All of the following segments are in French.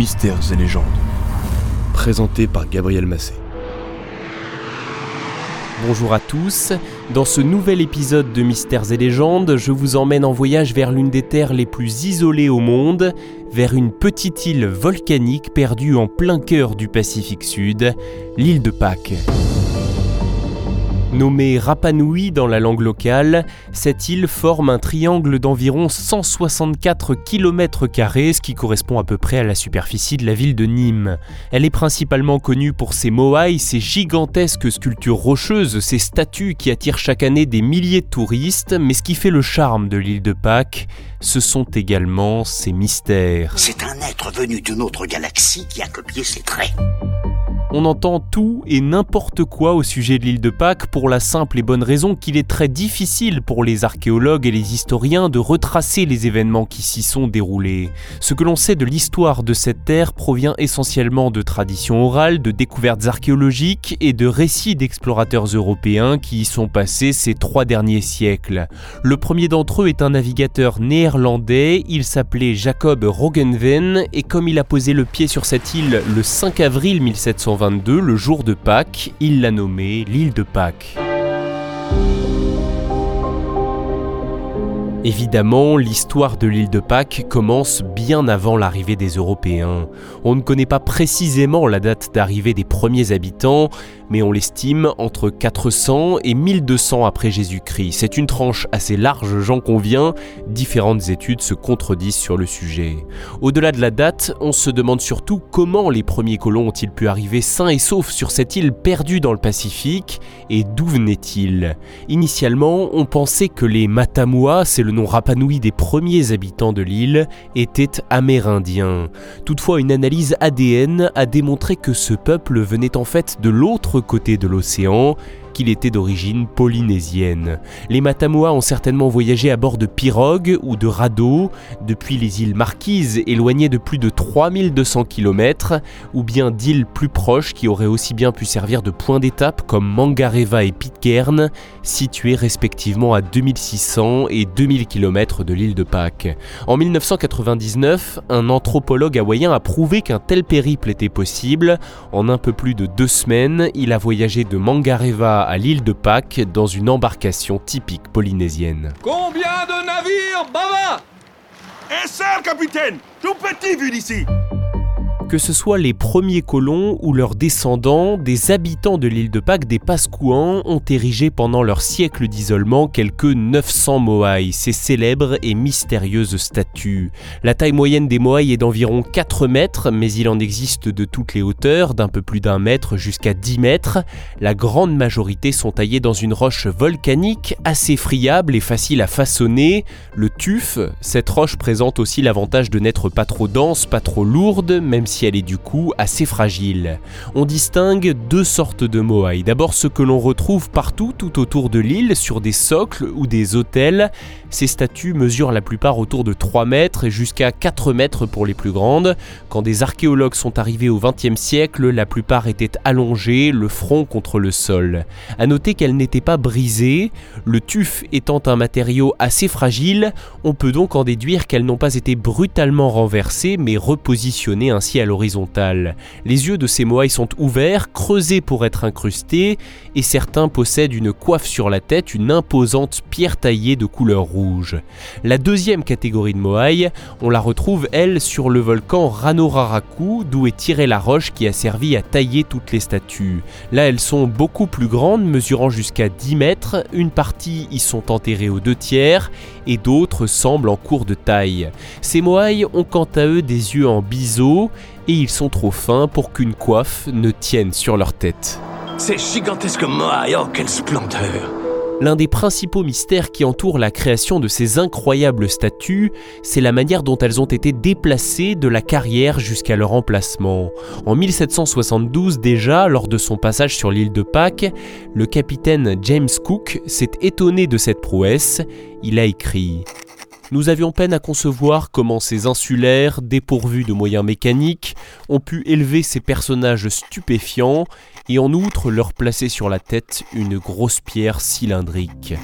Mystères et légendes. Présenté par Gabriel Massé. Bonjour à tous, dans ce nouvel épisode de Mystères et légendes, je vous emmène en voyage vers l'une des terres les plus isolées au monde, vers une petite île volcanique perdue en plein cœur du Pacifique Sud, l'île de Pâques. Nommée Rapa Nui dans la langue locale, cette île forme un triangle d'environ 164 km, ce qui correspond à peu près à la superficie de la ville de Nîmes. Elle est principalement connue pour ses moaïs, ses gigantesques sculptures rocheuses, ses statues qui attirent chaque année des milliers de touristes, mais ce qui fait le charme de l'île de Pâques, ce sont également ses mystères. C'est un être venu d'une autre galaxie qui a copié ses traits. On entend tout et n'importe quoi au sujet de l'île de Pâques pour la simple et bonne raison qu'il est très difficile pour les archéologues et les historiens de retracer les événements qui s'y sont déroulés. Ce que l'on sait de l'histoire de cette terre provient essentiellement de traditions orales, de découvertes archéologiques et de récits d'explorateurs européens qui y sont passés ces trois derniers siècles. Le premier d'entre eux est un navigateur néerlandais, il s'appelait Jacob Rogenven et comme il a posé le pied sur cette île le 5 avril 1720, le jour de Pâques, il l'a nommé l'île de Pâques. Évidemment, l'histoire de l'île de Pâques commence bien avant l'arrivée des Européens. On ne connaît pas précisément la date d'arrivée des premiers habitants, mais on l'estime entre 400 et 1200 après Jésus-Christ. C'est une tranche assez large, j'en conviens, différentes études se contredisent sur le sujet. Au-delà de la date, on se demande surtout comment les premiers colons ont-ils pu arriver sains et saufs sur cette île perdue dans le Pacifique, et d'où venaient-ils? Initialement, on pensait que les Matamua, c'est le nom Rapanui des premiers habitants de l'île était amérindien. Toutefois, une analyse ADN a démontré que ce peuple venait en fait de l'autre côté de l'océan qu'il était d'origine polynésienne. Les Matamoa ont certainement voyagé à bord de pirogues ou de radeaux depuis les îles Marquises, éloignées de plus de 3200 km, ou bien d'îles plus proches qui auraient aussi bien pu servir de point d'étape comme Mangareva et Pitcairn, situées respectivement à 2600 et 2000 km de l'île de Pâques. En 1999, un anthropologue hawaïen a prouvé qu'un tel périple était possible. En un peu plus de deux semaines, il a voyagé de Mangareva à l'île de Pâques dans une embarcation typique polynésienne. Combien de navires, Baba? Un seul, capitaine. Tout petit vu d'ici que ce soit les premiers colons ou leurs descendants, des habitants de l'île de Pâques, des Pascouans, ont érigé pendant leur siècle d'isolement quelques 900 moaïs, ces célèbres et mystérieuses statues. La taille moyenne des moaïs est d'environ 4 mètres, mais il en existe de toutes les hauteurs, d'un peu plus d'un mètre jusqu'à 10 mètres. La grande majorité sont taillées dans une roche volcanique assez friable et facile à façonner, le tuf. Cette roche présente aussi l'avantage de n'être pas trop dense, pas trop lourde, même si elle est du coup assez fragile. On distingue deux sortes de moai. D'abord ce que l'on retrouve partout tout autour de l'île sur des socles ou des hôtels. Ces statues mesurent la plupart autour de 3 mètres et jusqu'à 4 mètres pour les plus grandes. Quand des archéologues sont arrivés au XXe siècle, la plupart étaient allongées, le front contre le sol. A noter qu'elles n'étaient pas brisées. Le tuf étant un matériau assez fragile, on peut donc en déduire qu'elles n'ont pas été brutalement renversées mais repositionnées ainsi à l'horizontale. Les yeux de ces moaïs sont ouverts, creusés pour être incrustés, et certains possèdent une coiffe sur la tête, une imposante pierre taillée de couleur rouge. La deuxième catégorie de moaïs, on la retrouve elle sur le volcan Ranoraraku, d'où est tirée la roche qui a servi à tailler toutes les statues. Là, elles sont beaucoup plus grandes, mesurant jusqu'à 10 mètres. Une partie y sont enterrées aux deux tiers, et d'autres semblent en cours de taille. Ces moaïs ont quant à eux des yeux en biseau et ils sont trop fins pour qu'une coiffe ne tienne sur leur tête. Ces gigantesques moai, oh quelle splendeur L'un des principaux mystères qui entourent la création de ces incroyables statues, c'est la manière dont elles ont été déplacées de la carrière jusqu'à leur emplacement. En 1772 déjà, lors de son passage sur l'île de Pâques, le capitaine James Cook s'est étonné de cette prouesse. Il a écrit nous avions peine à concevoir comment ces insulaires, dépourvus de moyens mécaniques, ont pu élever ces personnages stupéfiants et en outre leur placer sur la tête une grosse pierre cylindrique.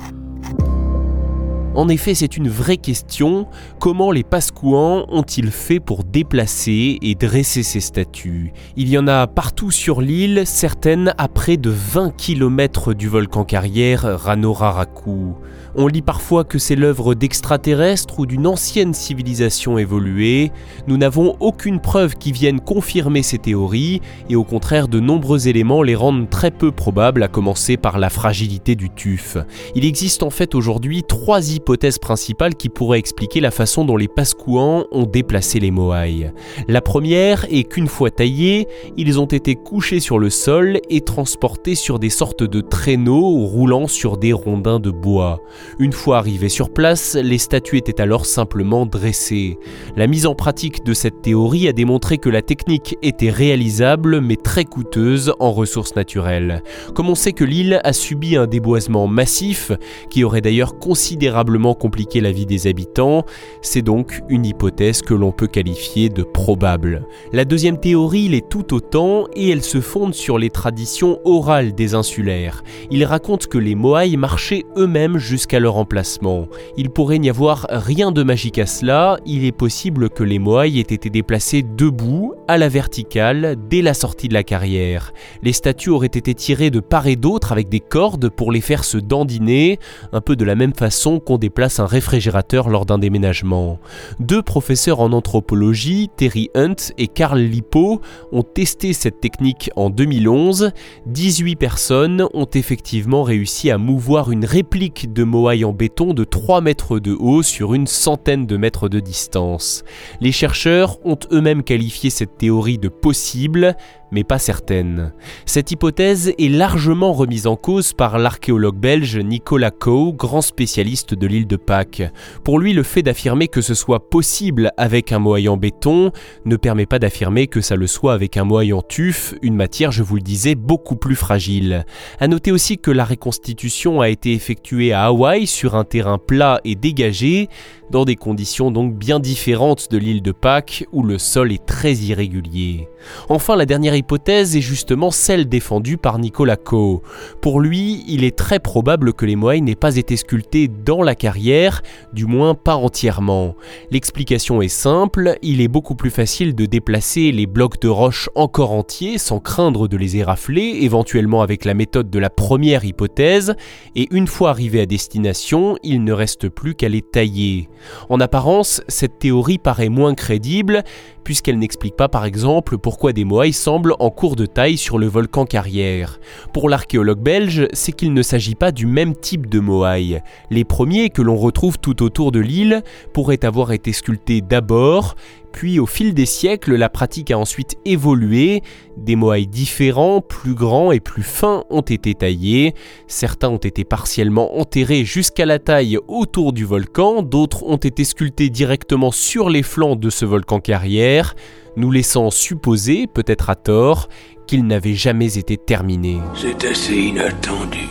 En effet, c'est une vraie question. Comment les Pascouans ont-ils fait pour déplacer et dresser ces statues? Il y en a partout sur l'île, certaines à près de 20 km du volcan carrière Ranoraraku. On lit parfois que c'est l'œuvre d'extraterrestres ou d'une ancienne civilisation évoluée. Nous n'avons aucune preuve qui vienne confirmer ces théories, et au contraire de nombreux éléments les rendent très peu probables, à commencer par la fragilité du tuf. Il existe en fait aujourd'hui trois hypothèses principales qui pourraient expliquer la façon dont les Pascouans ont déplacé les Moai. La première est qu'une fois taillés, ils ont été couchés sur le sol et transportés sur des sortes de traîneaux roulant sur des rondins de bois. Une fois arrivés sur place, les statues étaient alors simplement dressées. La mise en pratique de cette théorie a démontré que la technique était réalisable mais très coûteuse en ressources naturelles. Comme on sait que l'île a subi un déboisement massif, qui aurait d'ailleurs considérablement compliqué la vie des habitants, c'est donc une hypothèse que l'on peut qualifier de probable. La deuxième théorie l'est tout autant et elle se fonde sur les traditions orales des insulaires. Il raconte que les Moai marchaient eux-mêmes jusqu'à leur emplacement. Il pourrait n'y avoir rien de magique à cela, il est possible que les Moai aient été déplacés debout, à la verticale, dès la sortie de la carrière. Les statues auraient été tirées de part et d'autre avec des cordes pour les faire se dandiner, un peu de la même façon qu'on déplace un réfrigérateur lors d'un déménagement. Deux professeurs en anthropologie, Terry Hunt et Carl Lippo, ont testé cette technique en 2011. 18 personnes ont effectivement réussi à mouvoir une réplique de Moai en béton de 3 mètres de haut sur une centaine de mètres de distance. Les chercheurs ont eux-mêmes qualifié cette théorie de possible, mais pas certaine. Cette hypothèse est largement remise en cause par l'archéologue belge Nicolas Coe, grand spécialiste de l'île de Pâques. Pour lui, le fait d'affirmer que ce soit possible avec un moai en béton ne permet pas d'affirmer que ça le soit avec un moai en tuf, une matière, je vous le disais, beaucoup plus fragile. À noter aussi que la reconstitution a été effectuée à Hawaï sur un terrain plat et dégagé, dans des conditions donc bien différentes de l'île de Pâques où le sol est très irrégulier. Enfin, la dernière hypothèse est justement celle défendue par Nicolas Coe. Pour lui, il est très probable que les Moai n'aient pas été sculptés dans la carrière, du moins pas entièrement. L'explication est simple, il est beaucoup plus facile de déplacer les blocs de roche encore entiers sans craindre de les érafler, éventuellement avec la méthode de la première hypothèse, et une fois arrivé à destination, il ne reste plus qu'à les tailler. En apparence, cette théorie paraît moins crédible, puisqu'elle n'explique pas par exemple pourquoi des Moai semblent en cours de taille sur le volcan carrière. Pour l'archéologue belge, c'est qu'il ne s'agit pas du même type de Moai. Les premiers que l'on retrouve tout autour de l'île pourraient avoir été sculptés d'abord, puis au fil des siècles, la pratique a ensuite évolué, des moaïs différents, plus grands et plus fins ont été taillés, certains ont été partiellement enterrés jusqu'à la taille autour du volcan, d'autres ont été sculptés directement sur les flancs de ce volcan carrière, nous laissant supposer, peut-être à tort, qu'il n'avait jamais été terminé. C'est assez inattendu.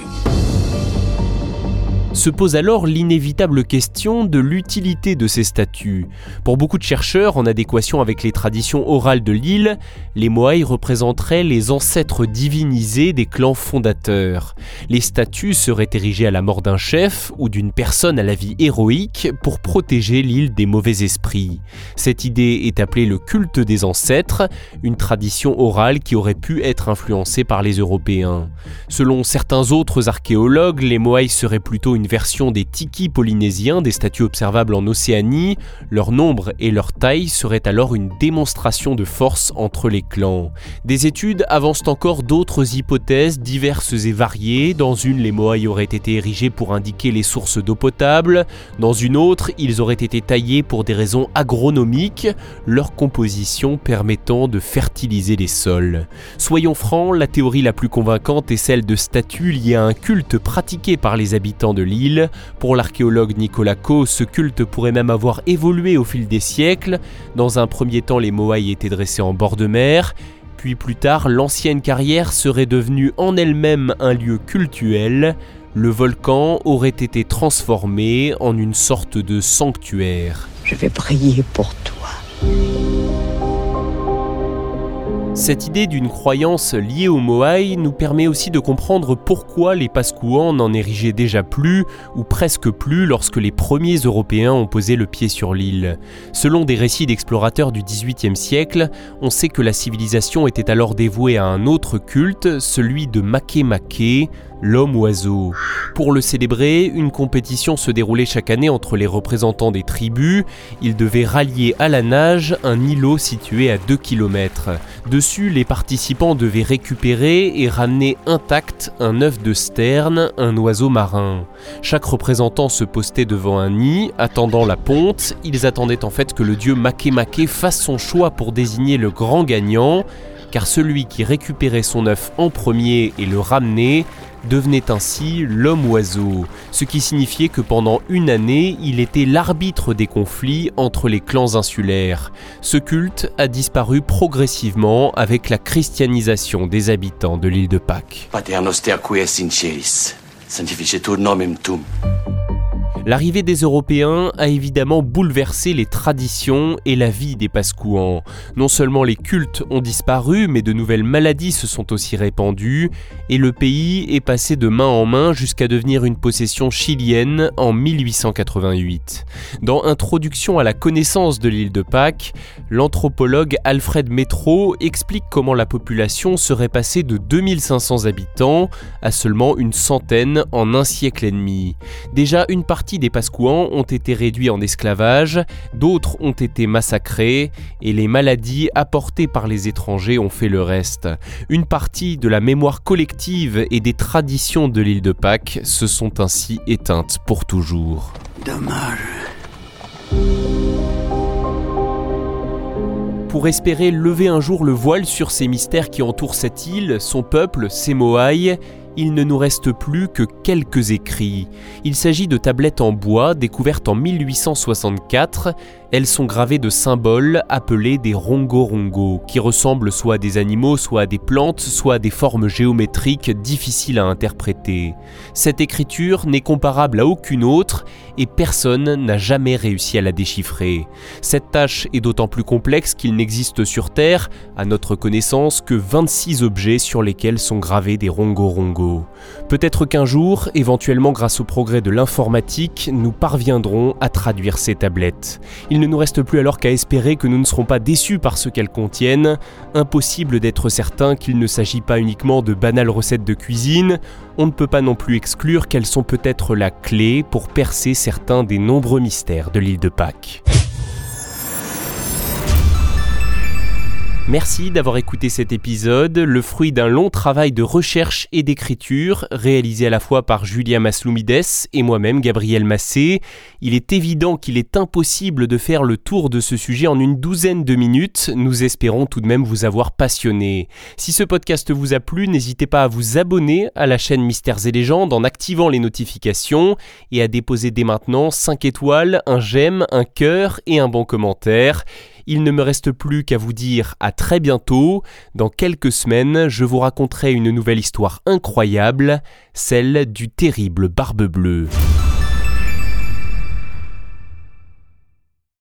Se pose alors l'inévitable question de l'utilité de ces statues. Pour beaucoup de chercheurs, en adéquation avec les traditions orales de l'île, les Moai représenteraient les ancêtres divinisés des clans fondateurs. Les statues seraient érigées à la mort d'un chef ou d'une personne à la vie héroïque pour protéger l'île des mauvais esprits. Cette idée est appelée le culte des ancêtres, une tradition orale qui aurait pu être influencée par les Européens. Selon certains autres archéologues, les Moai seraient plutôt une version des tikis polynésiens, des statues observables en Océanie, leur nombre et leur taille seraient alors une démonstration de force entre les clans. Des études avancent encore d'autres hypothèses diverses et variées. Dans une, les Moai auraient été érigés pour indiquer les sources d'eau potable. Dans une autre, ils auraient été taillés pour des raisons agronomiques, leur composition permettant de fertiliser les sols. Soyons francs, la théorie la plus convaincante est celle de statues liées à un culte pratiqué par les habitants de l'île pour l'archéologue Nicolas Coe, ce culte pourrait même avoir évolué au fil des siècles. Dans un premier temps, les Moai étaient dressés en bord de mer, puis plus tard, l'ancienne carrière serait devenue en elle-même un lieu cultuel. Le volcan aurait été transformé en une sorte de sanctuaire. Je vais prier pour toi. Cette idée d'une croyance liée aux Moai nous permet aussi de comprendre pourquoi les Pascouans n'en érigeaient déjà plus, ou presque plus, lorsque les premiers Européens ont posé le pied sur l'île. Selon des récits d'explorateurs du XVIIIe siècle, on sait que la civilisation était alors dévouée à un autre culte, celui de Makemake, l'homme-oiseau. Pour le célébrer, une compétition se déroulait chaque année entre les représentants des tribus. Ils devaient rallier à la nage un îlot situé à 2 km. Les participants devaient récupérer et ramener intact un œuf de sterne, un oiseau marin. Chaque représentant se postait devant un nid, attendant la ponte. Ils attendaient en fait que le dieu Makemake fasse son choix pour désigner le grand gagnant car celui qui récupérait son œuf en premier et le ramenait devenait ainsi l'homme-oiseau, ce qui signifiait que pendant une année, il était l'arbitre des conflits entre les clans insulaires. Ce culte a disparu progressivement avec la christianisation des habitants de l'île de Pâques. L'arrivée des Européens a évidemment bouleversé les traditions et la vie des Pascouans. Non seulement les cultes ont disparu, mais de nouvelles maladies se sont aussi répandues, et le pays est passé de main en main jusqu'à devenir une possession chilienne en 1888. Dans Introduction à la connaissance de l'île de Pâques, l'anthropologue Alfred Métro explique comment la population serait passée de 2500 habitants à seulement une centaine en un siècle et demi. Déjà une partie des Pascouans ont été réduits en esclavage, d'autres ont été massacrés, et les maladies apportées par les étrangers ont fait le reste. Une partie de la mémoire collective et des traditions de l'île de Pâques se sont ainsi éteintes pour toujours. Dommage. pour espérer lever un jour le voile sur ces mystères qui entourent cette île, son peuple, ses Moaïs, il ne nous reste plus que quelques écrits. Il s'agit de tablettes en bois découvertes en 1864 elles sont gravées de symboles appelés des rongo-rongo, qui ressemblent soit à des animaux, soit à des plantes, soit à des formes géométriques difficiles à interpréter. Cette écriture n'est comparable à aucune autre et personne n'a jamais réussi à la déchiffrer. Cette tâche est d'autant plus complexe qu'il n'existe sur Terre, à notre connaissance, que 26 objets sur lesquels sont gravés des rongo-rongo. Peut-être qu'un jour, éventuellement grâce au progrès de l'informatique, nous parviendrons à traduire ces tablettes. Il ne nous reste plus alors qu'à espérer que nous ne serons pas déçus par ce qu'elles contiennent. Impossible d'être certain qu'il ne s'agit pas uniquement de banales recettes de cuisine. On ne peut pas non plus exclure qu'elles sont peut-être la clé pour percer certains des nombreux mystères de l'île de Pâques. Merci d'avoir écouté cet épisode, le fruit d'un long travail de recherche et d'écriture, réalisé à la fois par Julia Masloumides et moi-même Gabriel Massé. Il est évident qu'il est impossible de faire le tour de ce sujet en une douzaine de minutes, nous espérons tout de même vous avoir passionné. Si ce podcast vous a plu, n'hésitez pas à vous abonner à la chaîne Mystères et Légendes en activant les notifications et à déposer dès maintenant 5 étoiles, un j'aime, un cœur et un bon commentaire. Il ne me reste plus qu'à vous dire à très bientôt. Dans quelques semaines, je vous raconterai une nouvelle histoire incroyable, celle du terrible Barbe Bleue.